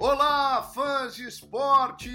Olá, fãs de esporte!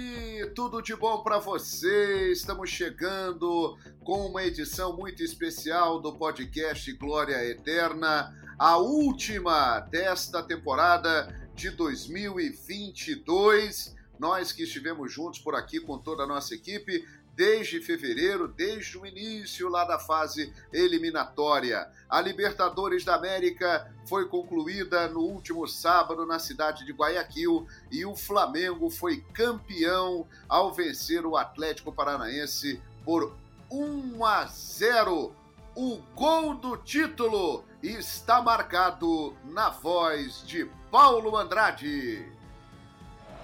Tudo de bom para vocês? Estamos chegando com uma edição muito especial do podcast Glória Eterna, a última desta temporada de 2022. Nós que estivemos juntos por aqui com toda a nossa equipe, desde fevereiro, desde o início lá da fase eliminatória. A Libertadores da América foi concluída no último sábado na cidade de Guayaquil e o Flamengo foi campeão ao vencer o Atlético Paranaense por 1 a 0. O gol do título está marcado na voz de Paulo Andrade.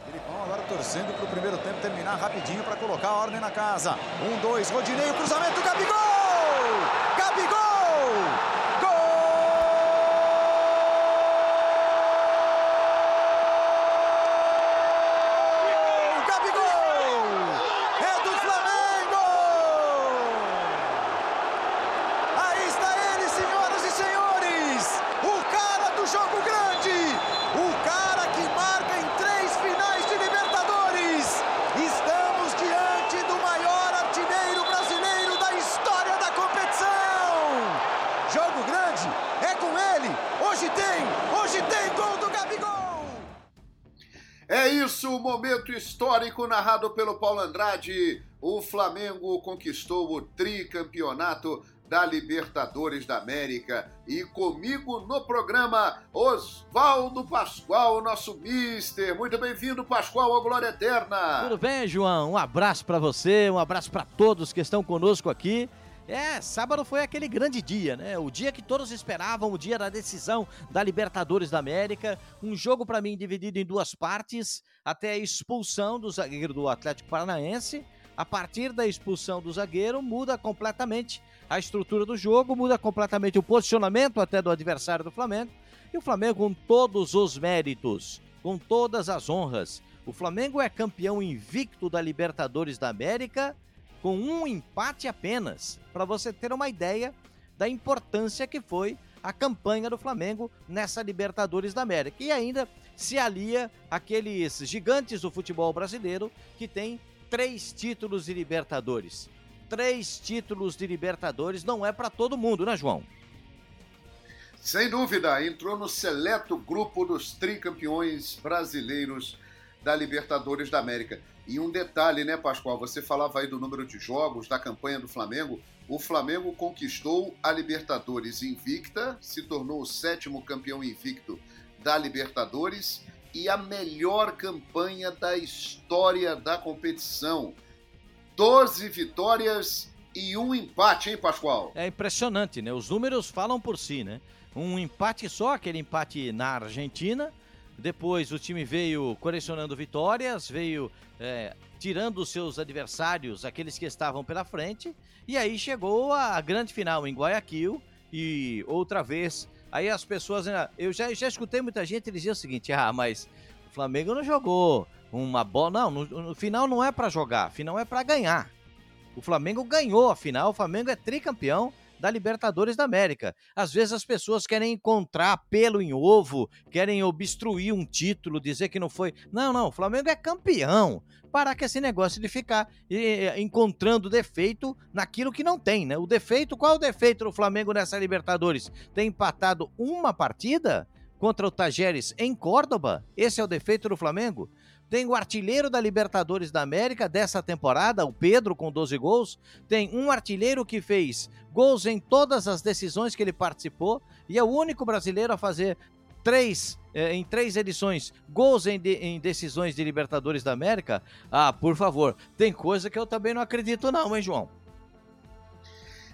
Filipão agora torcendo para o primeiro tempo terminar rapidinho para colocar a ordem na casa. Um, dois, Rodinei, cruzamento, Gabigol! Gabigol! Histórico narrado pelo Paulo Andrade. O Flamengo conquistou o tricampeonato da Libertadores da América. E comigo no programa, Oswaldo Pascoal, nosso mister. Muito bem-vindo, Pascoal, ao Glória Eterna. Tudo bem, João? Um abraço para você, um abraço para todos que estão conosco aqui. É, sábado foi aquele grande dia, né? O dia que todos esperavam, o dia da decisão da Libertadores da América. Um jogo para mim dividido em duas partes, até a expulsão do zagueiro do Atlético Paranaense. A partir da expulsão do zagueiro, muda completamente a estrutura do jogo, muda completamente o posicionamento até do adversário do Flamengo. E o Flamengo com todos os méritos, com todas as honras. O Flamengo é campeão invicto da Libertadores da América com um empate apenas, para você ter uma ideia da importância que foi a campanha do Flamengo nessa Libertadores da América. E ainda se alia aqueles gigantes do futebol brasileiro que tem três títulos de Libertadores. Três títulos de Libertadores não é para todo mundo, né, João? Sem dúvida, entrou no seleto grupo dos tricampeões brasileiros da Libertadores da América. E um detalhe, né, Pascoal? Você falava aí do número de jogos da campanha do Flamengo. O Flamengo conquistou a Libertadores invicta, se tornou o sétimo campeão invicto da Libertadores e a melhor campanha da história da competição. 12 vitórias e um empate, hein, Pascoal? É impressionante, né? Os números falam por si, né? Um empate só, aquele empate na Argentina, depois o time veio colecionando vitórias, veio é, tirando os seus adversários, aqueles que estavam pela frente, e aí chegou a grande final em Guayaquil e outra vez. Aí as pessoas, eu já, já escutei muita gente dizer o seguinte: ah, mas o Flamengo não jogou uma bola. Não, no, no final não é para jogar, final é para ganhar. O Flamengo ganhou a final, o Flamengo é tricampeão da Libertadores da América. Às vezes as pessoas querem encontrar pelo em ovo, querem obstruir um título, dizer que não foi. Não, não, o Flamengo é campeão. Parar com esse negócio de ficar eh, encontrando defeito naquilo que não tem, né? O defeito, qual é o defeito do Flamengo nessa Libertadores? Tem empatado uma partida contra o Tajeres em Córdoba? Esse é o defeito do Flamengo? Tem o artilheiro da Libertadores da América dessa temporada, o Pedro, com 12 gols. Tem um artilheiro que fez gols em todas as decisões que ele participou e é o único brasileiro a fazer três eh, em três edições gols em, de, em, decisões de Libertadores da América. Ah, por favor, tem coisa que eu também não acredito, não, hein, João?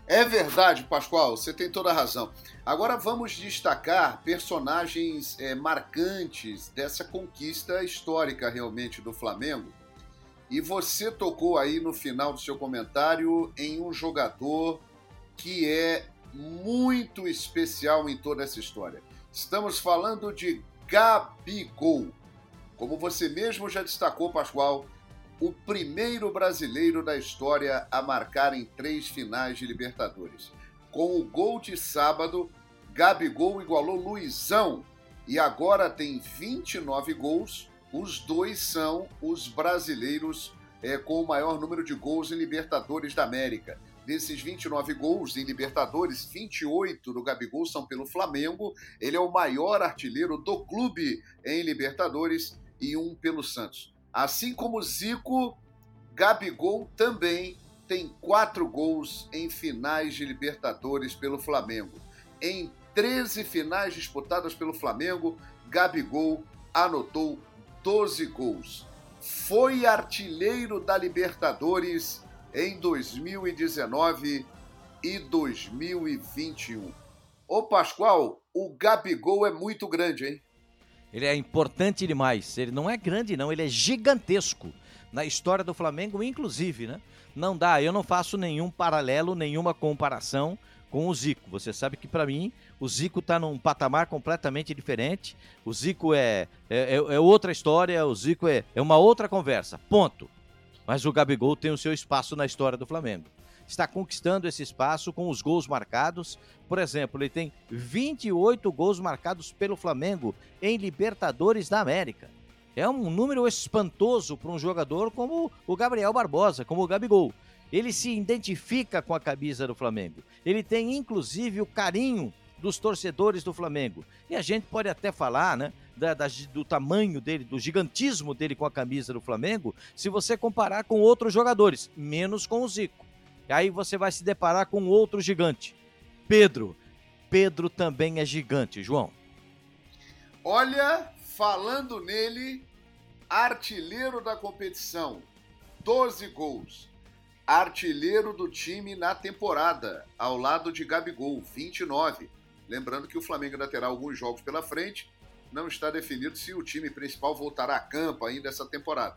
É verdade, Pascoal, você tem toda a razão. Agora vamos destacar personagens é, marcantes dessa conquista histórica realmente do Flamengo. E você tocou aí no final do seu comentário em um jogador que é muito especial em toda essa história. Estamos falando de Gabigol. Como você mesmo já destacou, Pascoal, o primeiro brasileiro da história a marcar em três finais de Libertadores. Com o gol de sábado, Gabigol igualou Luizão e agora tem 29 gols, os dois são os brasileiros é, com o maior número de gols em Libertadores da América. Desses 29 gols em Libertadores, 28 do Gabigol são pelo Flamengo. Ele é o maior artilheiro do clube em Libertadores e um pelo Santos. Assim como Zico, Gabigol também tem quatro gols em finais de Libertadores pelo Flamengo. Em 13 finais disputadas pelo Flamengo, Gabigol anotou 12 gols. Foi artilheiro da Libertadores em 2019 e 2021. Ô Pascoal, o Gabigol é muito grande, hein? Ele é importante demais. Ele não é grande, não, ele é gigantesco. Na história do Flamengo, inclusive, né? Não dá, eu não faço nenhum paralelo, nenhuma comparação com o Zico. Você sabe que para mim o Zico está num patamar completamente diferente. O Zico é, é, é, é outra história, o Zico é, é uma outra conversa. Ponto. Mas o Gabigol tem o seu espaço na história do Flamengo. Está conquistando esse espaço com os gols marcados. Por exemplo, ele tem 28 gols marcados pelo Flamengo em Libertadores da América. É um número espantoso para um jogador como o Gabriel Barbosa, como o Gabigol. Ele se identifica com a camisa do Flamengo. Ele tem inclusive o carinho dos torcedores do Flamengo. E a gente pode até falar, né, da, da, do tamanho dele, do gigantismo dele com a camisa do Flamengo, se você comparar com outros jogadores, menos com o Zico. E aí você vai se deparar com outro gigante, Pedro. Pedro também é gigante, João. Olha, falando nele, artilheiro da competição, 12 gols. Artilheiro do time na temporada, ao lado de Gabigol, 29. Lembrando que o Flamengo ainda terá alguns jogos pela frente não está definido se o time principal voltará a campo ainda essa temporada.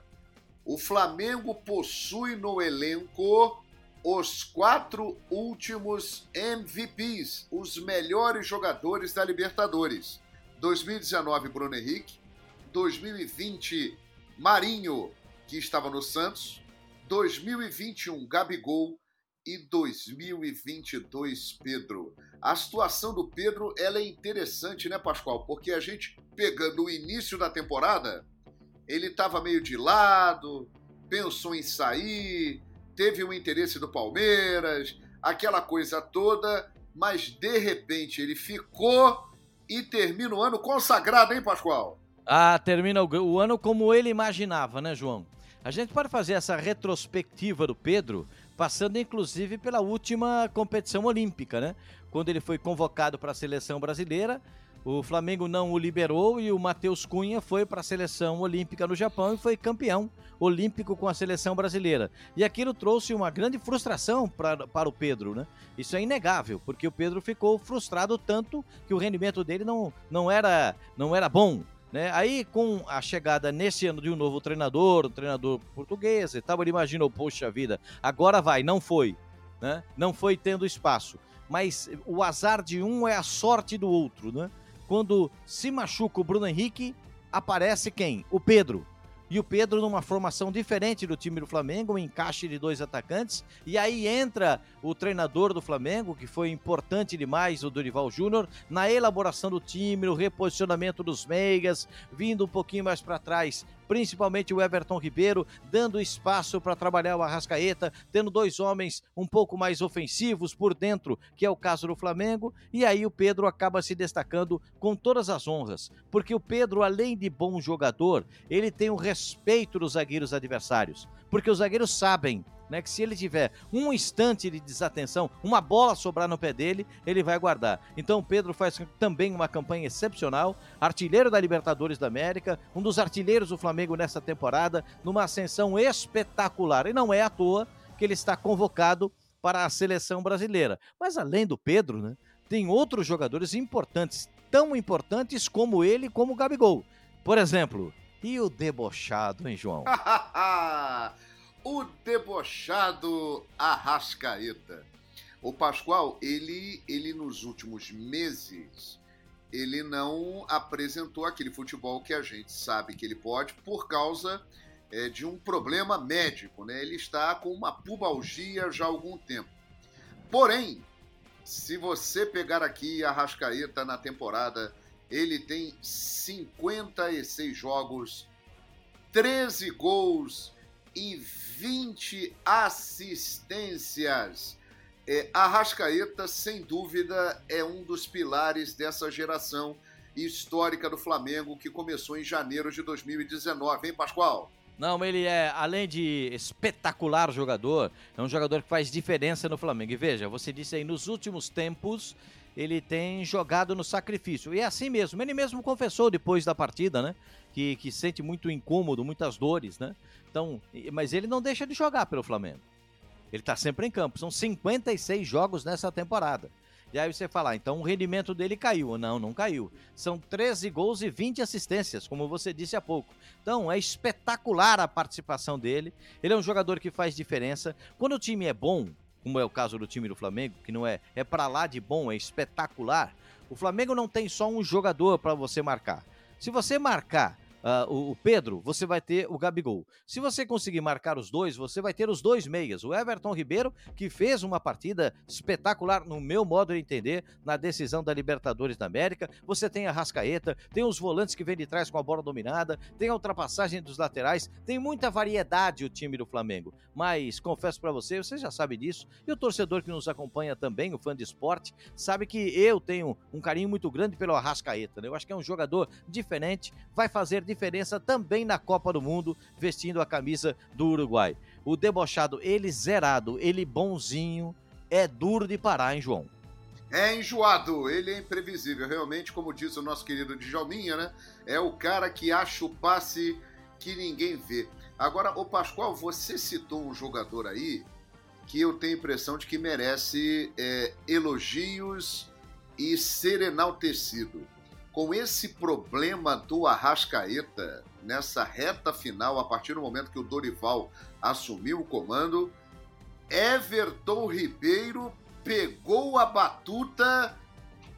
O Flamengo possui no elenco os quatro últimos MVPs, os melhores jogadores da Libertadores. 2019, Bruno Henrique. 2020, Marinho, que estava no Santos. 2021, Gabigol e 2022, Pedro. A situação do Pedro ela é interessante, né, Pascoal? Porque a gente pegando o início da temporada, ele estava meio de lado, pensou em sair, teve o interesse do Palmeiras, aquela coisa toda, mas de repente ele ficou e termina o ano consagrado, hein, Pascoal? Ah, termina o, ano como ele imaginava, né, João? A gente pode fazer essa retrospectiva do Pedro passando inclusive pela última competição olímpica, né? Quando ele foi convocado para a seleção brasileira, o Flamengo não o liberou e o Matheus Cunha foi para a seleção olímpica no Japão e foi campeão olímpico com a seleção brasileira. E aquilo trouxe uma grande frustração pra, para o Pedro, né? Isso é inegável, porque o Pedro ficou frustrado tanto que o rendimento dele não, não, era, não era bom. Né? Aí, com a chegada nesse ano de um novo treinador, um treinador português e tal, ele imaginou, poxa vida, agora vai, não foi. Né? Não foi tendo espaço. Mas o azar de um é a sorte do outro. Né? Quando se machuca o Bruno Henrique, aparece quem? O Pedro e o Pedro numa formação diferente do time do Flamengo, um encaixe de dois atacantes. E aí entra o treinador do Flamengo, que foi importante demais, o Dorival Júnior, na elaboração do time, no reposicionamento dos meigas, vindo um pouquinho mais para trás principalmente o Everton Ribeiro, dando espaço para trabalhar o Arrascaeta, tendo dois homens um pouco mais ofensivos por dentro, que é o caso do Flamengo, e aí o Pedro acaba se destacando com todas as honras, porque o Pedro, além de bom jogador, ele tem o respeito dos zagueiros adversários, porque os zagueiros sabem né, que se ele tiver um instante de desatenção, uma bola sobrar no pé dele, ele vai guardar. Então o Pedro faz também uma campanha excepcional, artilheiro da Libertadores da América, um dos artilheiros do Flamengo nessa temporada, numa ascensão espetacular. E não é à toa que ele está convocado para a seleção brasileira. Mas além do Pedro, né, tem outros jogadores importantes, tão importantes como ele, como o Gabigol. Por exemplo, e o debochado, hein, João? o debochado Arrascaeta. O Pascoal, ele, ele nos últimos meses, ele não apresentou aquele futebol que a gente sabe que ele pode por causa é, de um problema médico, né? Ele está com uma pubalgia já há algum tempo. Porém, se você pegar aqui a Rascaeta na temporada, ele tem 56 jogos 13 gols e 20 assistências. É, Arrascaeta, sem dúvida, é um dos pilares dessa geração histórica do Flamengo que começou em janeiro de 2019, hein, Pascoal? Não, ele é, além de espetacular jogador, é um jogador que faz diferença no Flamengo. E veja, você disse aí, nos últimos tempos, ele tem jogado no sacrifício. E é assim mesmo. Ele mesmo confessou depois da partida, né? Que, que sente muito incômodo, muitas dores, né? Então, mas ele não deixa de jogar pelo Flamengo. Ele está sempre em campo. São 56 jogos nessa temporada. E aí você fala, ah, então o rendimento dele caiu. Não, não caiu. São 13 gols e 20 assistências, como você disse há pouco. Então é espetacular a participação dele. Ele é um jogador que faz diferença. Quando o time é bom, como é o caso do time do Flamengo, que não é é para lá de bom, é espetacular. O Flamengo não tem só um jogador para você marcar. Se você marcar uh, o, Pedro, você vai ter o Gabigol. Se você conseguir marcar os dois, você vai ter os dois meias. O Everton Ribeiro, que fez uma partida espetacular, no meu modo de entender, na decisão da Libertadores da América. Você tem a Rascaeta, tem os volantes que vêm de trás com a bola dominada, tem a ultrapassagem dos laterais, tem muita variedade o time do Flamengo. Mas confesso para você, você já sabe disso, e o torcedor que nos acompanha também, o fã de esporte, sabe que eu tenho um carinho muito grande pelo Arrascaeta. Né? Eu acho que é um jogador diferente, vai fazer diferença também na Copa do Mundo, vestindo a camisa do Uruguai. O debochado, ele zerado, ele bonzinho, é duro de parar, hein, João? É enjoado, ele é imprevisível. Realmente, como diz o nosso querido Djalminha, né? É o cara que acha o passe que ninguém vê. Agora, o Pascoal, você citou um jogador aí que eu tenho a impressão de que merece é, elogios e ser enaltecido com esse problema do Arrascaeta nessa reta final, a partir do momento que o Dorival assumiu o comando, Everton Ribeiro pegou a batuta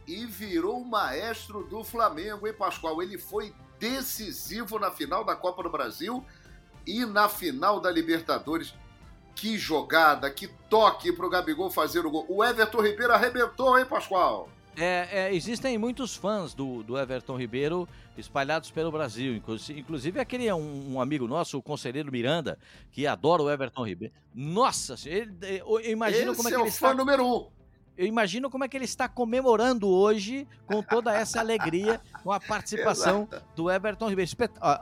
e virou o maestro do Flamengo, hein, Pascoal? Ele foi decisivo na final da Copa do Brasil e na final da Libertadores. Que jogada, que toque para o Gabigol fazer o gol. O Everton Ribeiro arrebentou, hein, Pascoal? É, é, existem muitos fãs do, do Everton Ribeiro espalhados pelo Brasil. Inclusive, aquele é um, um, amigo nosso, o conselheiro Miranda, que adora o Everton Ribeiro. Nossa, ele, eu imagino Esse como é que é ele está. número um. Eu imagino como é que ele está comemorando hoje com toda essa alegria com a participação do Everton Ribeiro.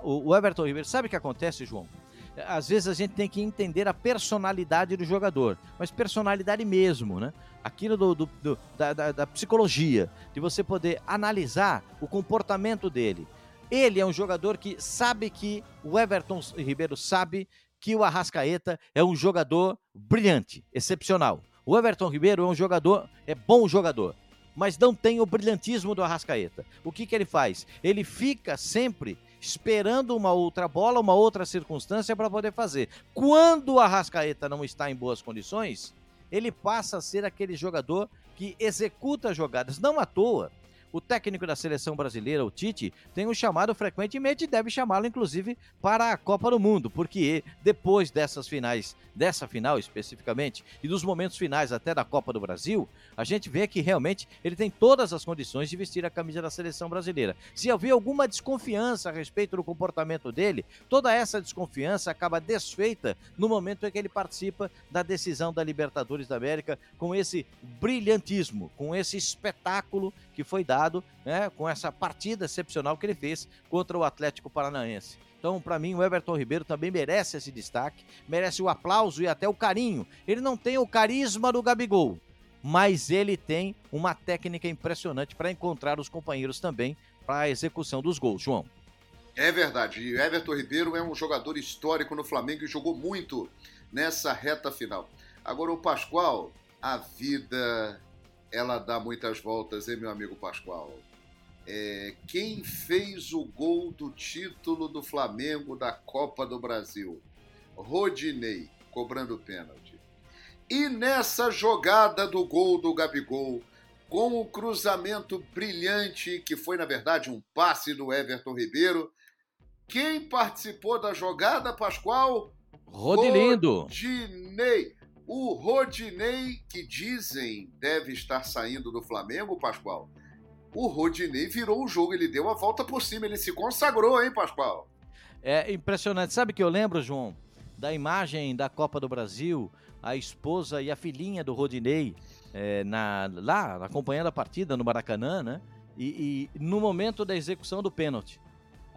O Everton Ribeiro, sabe o que acontece, João? Às vezes a gente tem que entender a personalidade do jogador, mas personalidade mesmo, né? Aquilo do, do, do da, da, da psicologia, de você poder analisar o comportamento dele. Ele é um jogador que sabe que o Everton Ribeiro sabe que o Arrascaeta é um jogador brilhante, excepcional. O Everton Ribeiro é um jogador, é bom jogador, mas não tem o brilhantismo do Arrascaeta. O que, que ele faz? Ele fica sempre esperando uma outra bola, uma outra circunstância para poder fazer. Quando o Arrascaeta não está em boas condições, ele passa a ser aquele jogador que executa jogadas. Não à toa, o técnico da seleção brasileira, o Tite, tem o chamado frequentemente e deve chamá-lo, inclusive, para a Copa do Mundo, porque depois dessas finais, dessa final especificamente, e dos momentos finais até da Copa do Brasil, a gente vê que realmente ele tem todas as condições de vestir a camisa da seleção brasileira. Se havia alguma desconfiança a respeito do comportamento dele, toda essa desconfiança acaba desfeita no momento em que ele participa da decisão da Libertadores da América com esse brilhantismo, com esse espetáculo que foi dado né, com essa partida excepcional que ele fez contra o Atlético Paranaense. Então, para mim, o Everton Ribeiro também merece esse destaque, merece o aplauso e até o carinho. Ele não tem o carisma do Gabigol, mas ele tem uma técnica impressionante para encontrar os companheiros também para a execução dos gols, João. É verdade. E Everton Ribeiro é um jogador histórico no Flamengo e jogou muito nessa reta final. Agora, o Pascoal, a vida ela dá muitas voltas, hein, meu amigo Pascoal? É, quem fez o gol do título do Flamengo da Copa do Brasil? Rodinei, cobrando pênalti. E nessa jogada do gol do Gabigol, com o cruzamento brilhante, que foi na verdade um passe do Everton Ribeiro, quem participou da jogada, Pascoal? Rodilindo. Rodinei. O Rodinei, que dizem deve estar saindo do Flamengo, Pascoal, o Rodinei virou o jogo, ele deu a volta por cima, ele se consagrou, hein, Pascoal? É impressionante. Sabe que eu lembro, João, da imagem da Copa do Brasil, a esposa e a filhinha do Rodinei é, na, lá acompanhando a partida no Maracanã, né? E, e, no momento da execução do pênalti.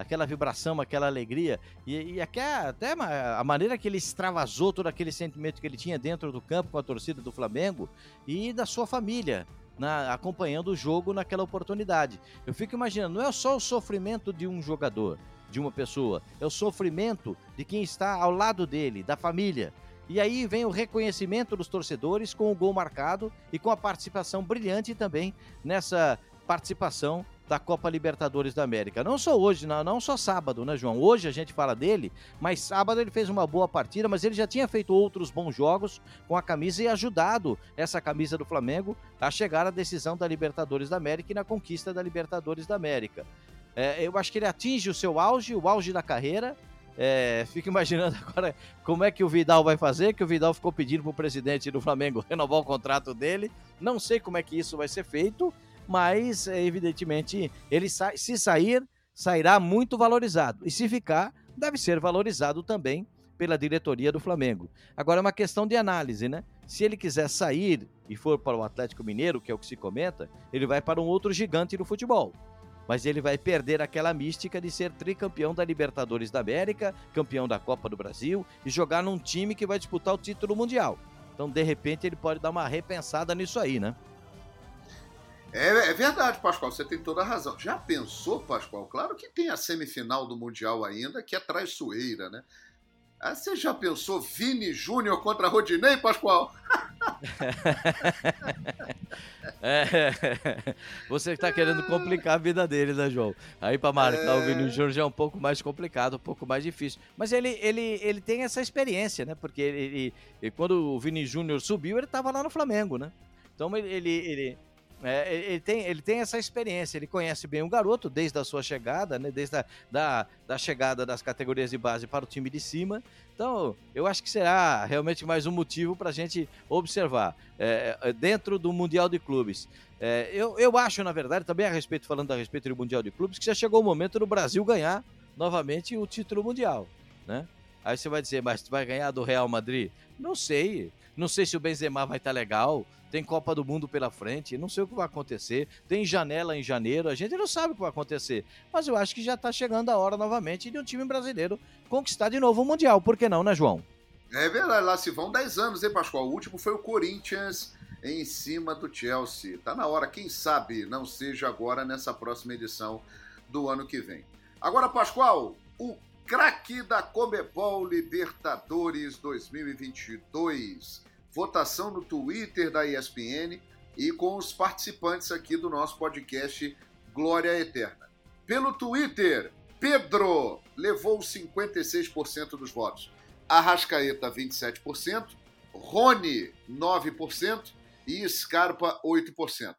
Aquela vibração, aquela alegria. E, e até, a maneira que ele extravasou todo aquele sentimento que ele tinha dentro do campo com a torcida do Flamengo e da sua família. Na, acompanhando o jogo naquela oportunidade. Eu fico imaginando, não é só o sofrimento de um jogador, de uma pessoa, é o sofrimento de quem está ao lado dele, da família. E aí vem o reconhecimento dos torcedores com o gol marcado e com a participação brilhante também nessa participação da Copa Libertadores da América. Não só hoje, não, não só sábado, né, João? Hoje a gente fala dele, mas sábado ele fez uma boa partida, mas ele já tinha feito outros bons jogos com a camisa e ajudado essa camisa do Flamengo a chegar à decisão da Libertadores da América e na conquista da Libertadores da América. É, eu acho que ele atinge o seu auge, o auge da carreira, é, fico imaginando agora como é que o Vidal vai fazer, que o Vidal ficou pedindo para o presidente do Flamengo renovar o contrato dele. Não sei como é que isso vai ser feito, mas evidentemente ele sa se sair, sairá muito valorizado. E se ficar, deve ser valorizado também pela diretoria do Flamengo. Agora é uma questão de análise, né? Se ele quiser sair e for para o Atlético Mineiro, que é o que se comenta, ele vai para um outro gigante do futebol mas ele vai perder aquela mística de ser tricampeão da Libertadores da América, campeão da Copa do Brasil e jogar num time que vai disputar o título mundial. Então, de repente, ele pode dar uma repensada nisso aí, né? É, é, verdade, Pascoal, você tem toda a razão. Já pensou, Pascoal? Claro que tem a semifinal do Mundial ainda, que é traiçoeira, né? Ah, você já pensou Vini Júnior contra Rodinei, Pascoal? é, você está querendo complicar a vida dele, né, João? Aí para marcar é... o Vini Júnior já é um pouco mais complicado, um pouco mais difícil. Mas ele, ele, ele tem essa experiência, né? Porque ele, ele, quando o Vini Júnior subiu, ele estava lá no Flamengo, né? Então ele, ele, ele é, ele, tem, ele tem essa experiência, ele conhece bem o garoto desde a sua chegada, né? Desde a da, da chegada das categorias de base para o time de cima. Então, eu acho que será realmente mais um motivo para a gente observar. É, é, dentro do Mundial de Clubes. É, eu, eu acho, na verdade, também a respeito, falando a respeito do Mundial de Clubes, que já chegou o momento do Brasil ganhar novamente o título mundial, né? Aí você vai dizer, mas vai ganhar do Real Madrid? Não sei. Não sei se o Benzema vai estar tá legal tem Copa do Mundo pela frente, não sei o que vai acontecer, tem janela em janeiro, a gente não sabe o que vai acontecer, mas eu acho que já está chegando a hora novamente de um time brasileiro conquistar de novo o Mundial, por que não, né, João? É verdade, lá se vão 10 anos, hein, Pascoal? O último foi o Corinthians em cima do Chelsea. Tá na hora, quem sabe não seja agora nessa próxima edição do ano que vem. Agora, Pascoal, o craque da Comebol Libertadores 2022 votação no Twitter da ESPN e com os participantes aqui do nosso podcast Glória Eterna. Pelo Twitter, Pedro levou 56% dos votos. Arrascaeta, 27%, Rony, 9% e Scarpa, 8%.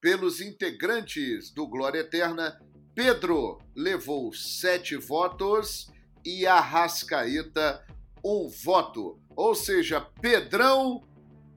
Pelos integrantes do Glória Eterna, Pedro levou 7 votos e Arrascaeta, 1 voto. Ou seja, Pedrão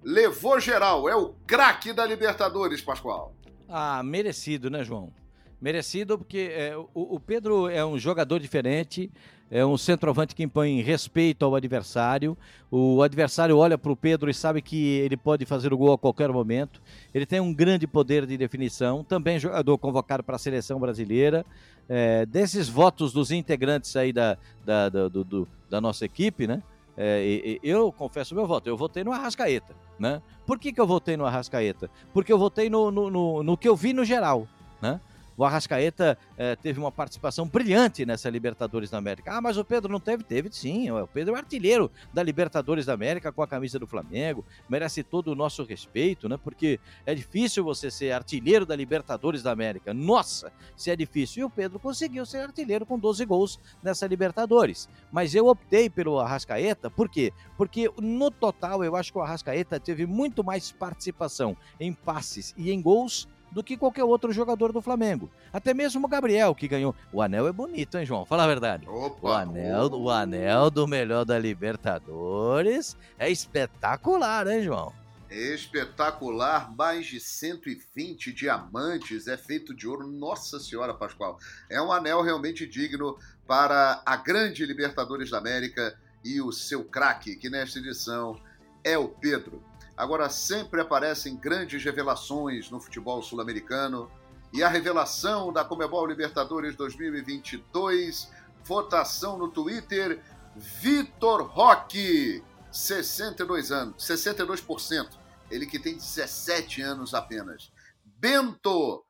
levou geral. É o craque da Libertadores, Pascoal. Ah, merecido, né, João? Merecido porque é, o, o, Pedro é um jogador diferente, é um centroavante que impõe respeito ao adversário. O adversário olha para o Pedro e sabe que ele pode fazer o gol a qualquer momento. Ele tem um grande poder de definição, também jogador convocado para a seleção brasileira. É, desses votos dos integrantes aí da, da, da, do, da nossa equipe, né? É, eu confesso o meu voto, eu votei no Arrascaeta, né? Por que, que eu votei no Arrascaeta? Porque eu votei no, no, no, no que eu vi no geral, né? O Arrascaeta eh, teve uma participação brilhante nessa Libertadores da América. Ah, mas o Pedro não teve? Teve sim. O Pedro é artilheiro da Libertadores da América com a camisa do Flamengo. Merece todo o nosso respeito, né? Porque é difícil você ser artilheiro da Libertadores da América. Nossa, se é difícil. E o Pedro conseguiu ser artilheiro com 12 gols nessa Libertadores. Mas eu optei pelo Arrascaeta, por quê? Porque no total eu acho que o Arrascaeta teve muito mais participação em passes e em gols do que qualquer outro jogador do Flamengo. Até mesmo o Gabriel, que ganhou. O anel é bonito, hein, João? Fala a verdade. Opa, o, anel, o anel do melhor da Libertadores é espetacular, hein, João? Espetacular, mais de 120 diamantes, é feito de ouro. Nossa Senhora, Pascoal. É um anel realmente digno para a grande Libertadores da América e o seu craque, que nesta edição é o Pedro. Agora sempre aparecem grandes revelações no futebol sul-americano. E a revelação da Comebol Libertadores 2022, votação no Twitter, Vitor Roque, 62 anos, 62%. Ele que tem 17 anos apenas. Bento,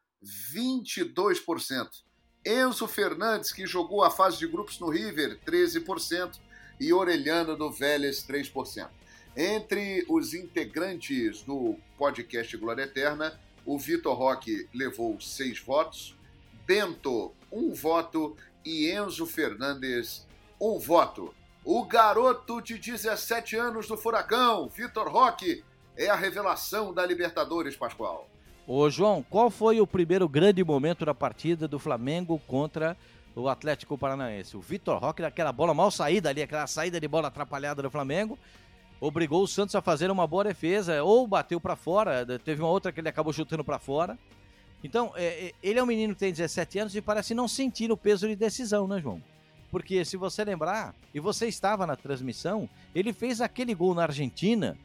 22%. Enzo Fernandes, que jogou a fase de grupos no River, 13%. E Orelhano do Vélez, 3%. Entre os integrantes do podcast Glória Eterna, o Vitor Roque levou seis votos, Bento, um voto e Enzo Fernandes, um voto. O garoto de 17 anos do Furacão, Vitor Roque, é a revelação da Libertadores, Pascoal. Ô, João, qual foi o primeiro grande momento da partida do Flamengo contra o Atlético Paranaense? O Vitor Roque, daquela bola mal saída ali, aquela saída de bola atrapalhada do Flamengo, obrigou o Santos a fazer uma boa defesa, ou bateu para fora, teve uma outra que ele acabou chutando para fora. Então, é, ele é um menino que tem 17 anos e parece não sentir o peso de decisão, né, João? Porque se você lembrar, e você estava na transmissão, ele fez aquele gol na Argentina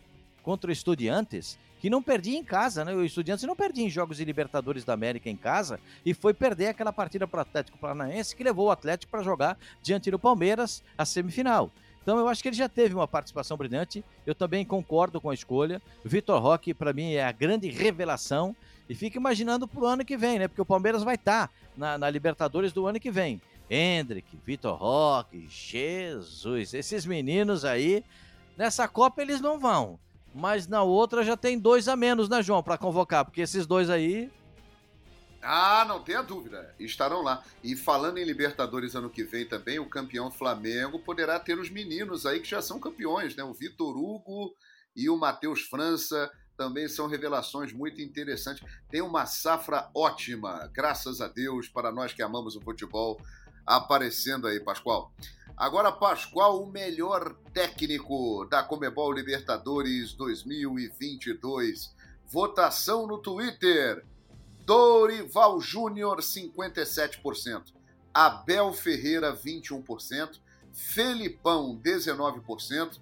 contra o Estudiantes, que não perdia em casa, né? O Estudiantes não perdia em jogos de Libertadores da América em casa e foi perder aquela partida para o Atlético Paranaense que levou o Atlético para jogar diante do Palmeiras a semifinal. Então eu acho que ele já teve uma participação brilhante. Eu também concordo com a escolha. Vitor Roque, para mim, é a grande revelação. E fica imaginando para o ano que vem, né? Porque o Palmeiras vai estar tá na, na Libertadores do ano que vem. Hendrick, Vitor Roque, Jesus, esses meninos aí, nessa Copa eles não vão mas na outra já tem dois a menos, né, João, para convocar, porque esses dois aí. Ah, não tenha dúvida, estarão lá. E falando em Libertadores ano que vem também, o campeão Flamengo poderá ter os meninos aí que já são campeões, né? O Vitor Hugo e o Matheus França também são revelações muito interessantes. Tem uma safra ótima, graças a Deus, para nós que amamos o futebol, aparecendo aí, Pascoal. Agora, Pascoal, o melhor técnico da Comebol Libertadores 2022. Votação no Twitter. Dorival Júnior, 57%. Abel Ferreira, 21%. Felipão, 19%.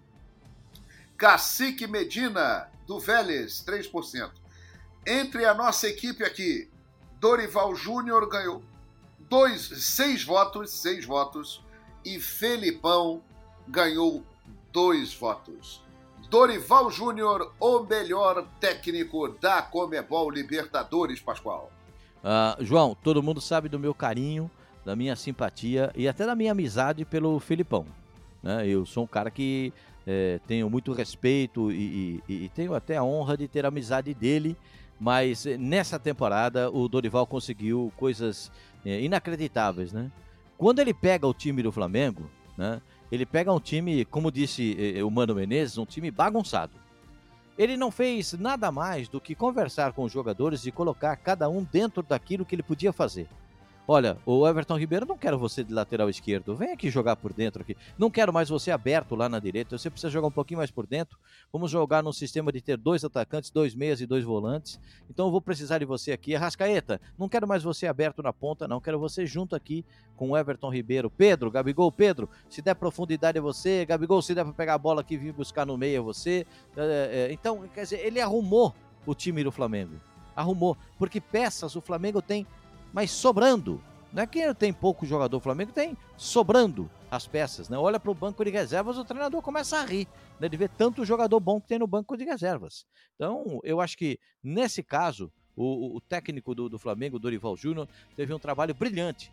Cacique Medina, do Vélez, 3%. Entre a nossa equipe aqui, Dorival Júnior ganhou dois, seis votos, seis votos e Felipão ganhou dois votos. Dorival Júnior, o melhor técnico da Comebol Libertadores, Pascoal. Uh, João, todo mundo sabe do meu carinho, da minha simpatia e até da minha amizade pelo Felipão. Né? Eu sou um cara que é, tenho muito respeito e, e, e, tenho até a honra de ter a amizade dele, mas nessa temporada o Dorival conseguiu coisas é, inacreditáveis, né? Quando ele pega o time do Flamengo, né, ele pega um time, como disse eh, o Mano Menezes, um time bagunçado. Ele não fez nada mais do que conversar com os jogadores e colocar cada um dentro daquilo que ele podia fazer. Olha, o Everton Ribeiro, não quero você de lateral esquerdo. Vem aqui jogar por dentro aqui. Não quero mais você aberto lá na direita. Você precisa jogar um pouquinho mais por dentro. Vamos jogar num sistema de ter dois atacantes, dois meias e dois volantes. Então eu vou precisar de você aqui. Arrascaeta, não quero mais você aberto na ponta, não. Quero você junto aqui com o Everton Ribeiro. Pedro, Gabigol, Pedro, se der profundidade é você. Gabigol, se der para pegar a bola aqui vir buscar no meio é você. É, é, então, quer dizer, ele arrumou o time do Flamengo. Arrumou. Porque peças o Flamengo tem mas sobrando. Não é que tem pouco jogador, Flamengo tem sobrando as peças, né? Olha para o banco de reservas, o treinador começa a rir, né? De ver tanto jogador bom que tem no banco de reservas. Então, eu acho que nesse caso, o, o técnico do, do Flamengo, Dorival Júnior, teve um trabalho brilhante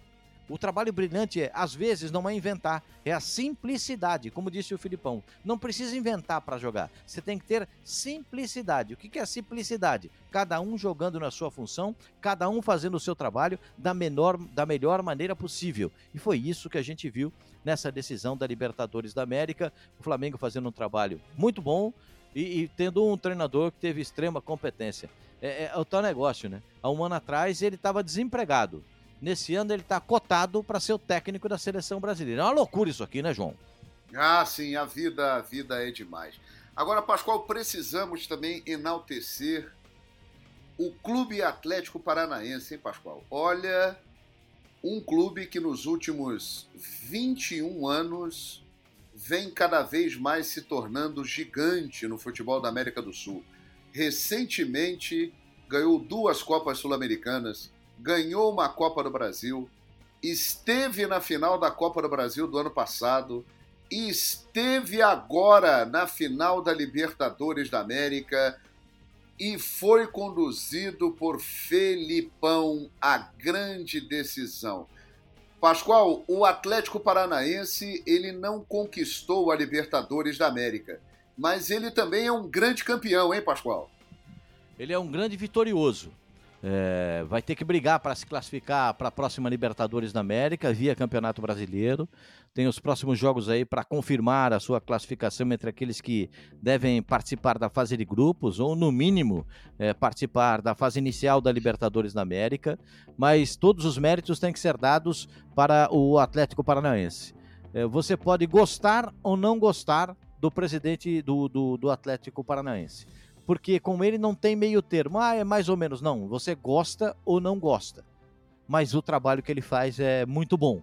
o trabalho brilhante é, às vezes, não é inventar, é a simplicidade, como disse o Filipão. Não precisa inventar para jogar, você tem que ter simplicidade. O que é simplicidade? Cada um jogando na sua função, cada um fazendo o seu trabalho da, menor, da melhor maneira possível. E foi isso que a gente viu nessa decisão da Libertadores da América. O Flamengo fazendo um trabalho muito bom e, e tendo um treinador que teve extrema competência. É, é o tal negócio, né? Há um ano atrás ele estava desempregado Nesse ano ele está cotado para ser o técnico da seleção brasileira. É uma loucura isso aqui, né, João? Ah, sim, a vida, a vida é demais. Agora, Pascoal, precisamos também enaltecer o Clube Atlético Paranaense, hein, Pascoal? Olha, um clube que nos últimos 21 anos vem cada vez mais se tornando gigante no futebol da América do Sul. Recentemente ganhou duas Copas Sul-Americanas, ganhou uma Copa do Brasil, esteve na final da Copa do Brasil do ano passado, esteve agora na final da Libertadores da América e foi conduzido por Felipão a grande decisão. Pascoal, o Atlético Paranaense ele não conquistou a Libertadores da América, mas ele também é um grande campeão, hein, Pascoal? Ele é um grande vitorioso. É, vai ter que brigar para se classificar para a próxima Libertadores da América via Campeonato Brasileiro. Tem os próximos jogos aí para confirmar a sua classificação entre aqueles que devem participar da fase de grupos ou, no mínimo, é, participar da fase inicial da Libertadores da América. Mas todos os méritos têm que ser dados para o Atlético Paranaense. É, você pode gostar ou não gostar do presidente do, do, do Atlético Paranaense porque com ele não tem meio termo. Ah, é mais ou menos. Não, você gosta ou não gosta. Mas o trabalho que ele faz é muito bom,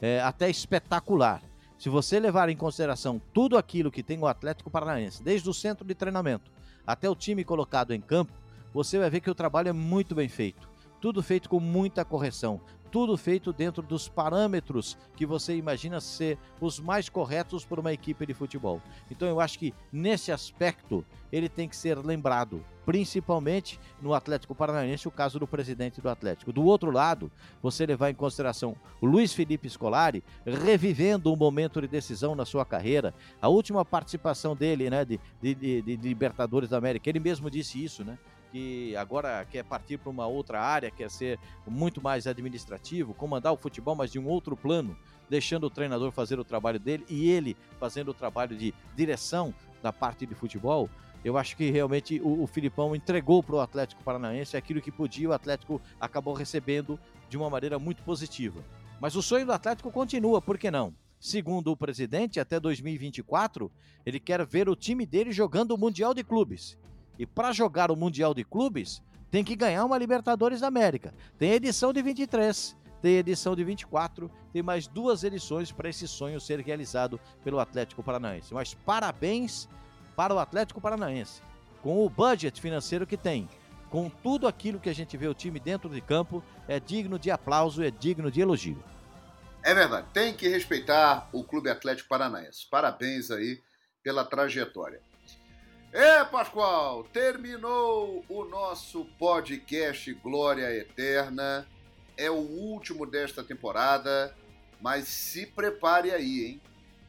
é até espetacular. Se você levar em consideração tudo aquilo que tem o Atlético Paranaense, desde o centro de treinamento até o time colocado em campo, você vai ver que o trabalho é muito bem feito. Tudo feito com muita correção, tudo feito dentro dos parâmetros que você imagina ser os mais corretos por uma equipe de futebol. Então eu acho que nesse aspecto ele tem que ser lembrado, principalmente no Atlético Paranaense, o caso do presidente do Atlético. Do outro lado, você levar em consideração o Luiz Felipe Scolari revivendo um momento de decisão na sua carreira, a última participação dele, né, de, de, de, de Libertadores da América, ele mesmo disse isso, né? Que agora quer partir para uma outra área, quer ser muito mais administrativo, comandar o futebol, mas de um outro plano, deixando o treinador fazer o trabalho dele e ele fazendo o trabalho de direção da parte de futebol. Eu acho que realmente o, o Filipão entregou para o Atlético Paranaense aquilo que podia, o Atlético acabou recebendo de uma maneira muito positiva. Mas o sonho do Atlético continua, por que não? Segundo o presidente, até 2024, ele quer ver o time dele jogando o Mundial de Clubes. E para jogar o Mundial de Clubes, tem que ganhar uma Libertadores da América. Tem edição de 23, tem edição de 24, tem mais duas edições para esse sonho ser realizado pelo Atlético Paranaense. Mas parabéns para o Atlético Paranaense, com o budget financeiro que tem, com tudo aquilo que a gente vê o time dentro de campo, é digno de aplauso, é digno de elogio. É verdade, tem que respeitar o Clube Atlético Paranaense. Parabéns aí pela trajetória. É, Pascoal, terminou o nosso podcast Glória Eterna. É o último desta temporada, mas se prepare aí, hein?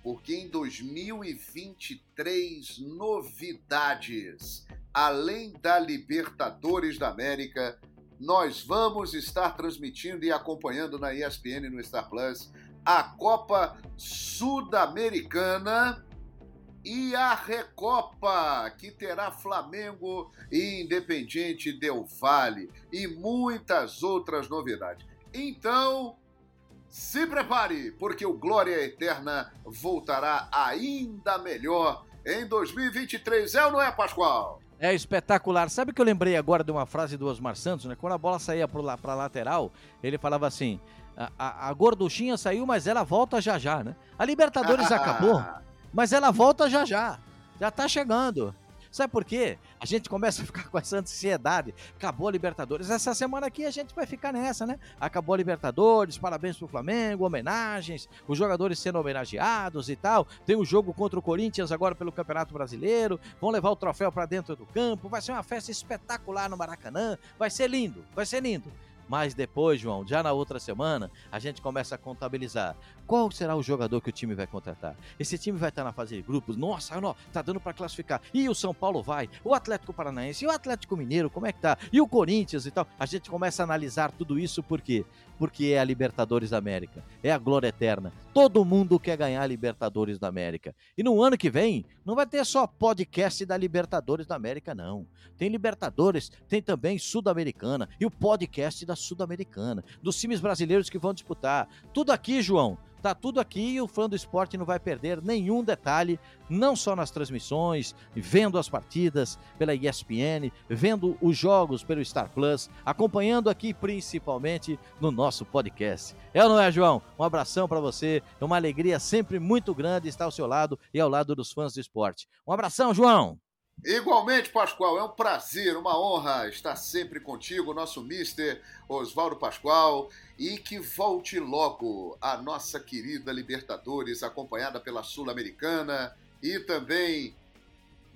Porque em 2023, novidades. Além da Libertadores da América, nós vamos estar transmitindo e acompanhando na ESPN no Star Plus a Copa Sudamericana e a Recopa, que terá Flamengo e Independiente Del Vale e muitas outras novidades. Então, se prepare, porque o Glória Eterna voltará ainda melhor em 2023, é ou não é, Pascoal? É espetacular. Sabe que eu lembrei agora de uma frase do Osmar Santos, né? Quando a bola saía para a lateral, ele falava assim: a, a, a gorduchinha saiu, mas ela volta já já, né? A Libertadores acabou. Mas ela volta já já. Já tá chegando. Sabe por quê? A gente começa a ficar com essa ansiedade. Acabou a Libertadores. Essa semana aqui a gente vai ficar nessa, né? Acabou a Libertadores, parabéns pro Flamengo, homenagens, os jogadores sendo homenageados e tal. Tem o jogo contra o Corinthians agora pelo Campeonato Brasileiro. Vão levar o troféu para dentro do campo. Vai ser uma festa espetacular no Maracanã. Vai ser lindo, vai ser lindo. Mas depois, João, já na outra semana, a gente começa a contabilizar. Qual será o jogador que o time vai contratar? Esse time vai estar na fase de grupos? Nossa, não, tá dando para classificar. E o São Paulo vai? O Atlético Paranaense? E o Atlético Mineiro? Como é que tá? E o Corinthians e tal? A gente começa a analisar tudo isso por quê? Porque é a Libertadores da América. É a glória eterna. Todo mundo quer ganhar a Libertadores da América. E no ano que vem, não vai ter só podcast da Libertadores da América, não. Tem Libertadores, tem também Sul-Americana e o podcast da Sul-Americana, dos times brasileiros que vão disputar. Tudo aqui, João, Tá tudo aqui e o fã do esporte não vai perder nenhum detalhe, não só nas transmissões, vendo as partidas pela ESPN, vendo os jogos pelo Star Plus, acompanhando aqui principalmente no nosso podcast. É ou não é, João? Um abração para você, é uma alegria sempre muito grande estar ao seu lado e ao lado dos fãs do esporte. Um abração, João! Igualmente, Pascoal, é um prazer, uma honra estar sempre contigo, nosso mister Oswaldo Pascoal, e que volte logo a nossa querida Libertadores, acompanhada pela Sul-Americana e também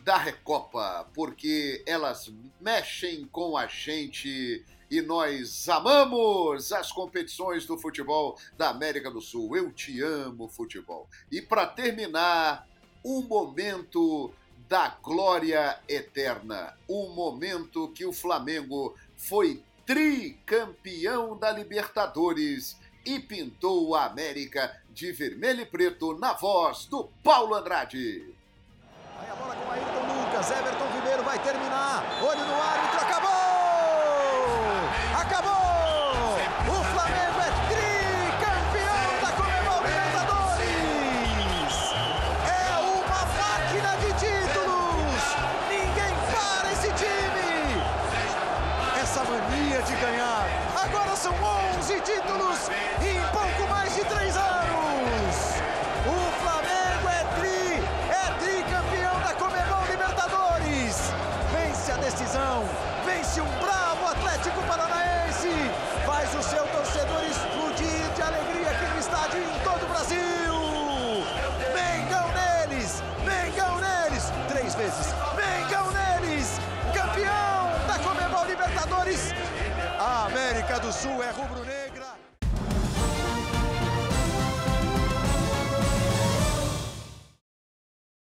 da Recopa, porque elas mexem com a gente e nós amamos as competições do futebol da América do Sul. Eu te amo, futebol. E para terminar, um momento da glória eterna. O momento que o Flamengo foi tricampeão da Libertadores e pintou a América de vermelho e preto na voz do Paulo Andrade.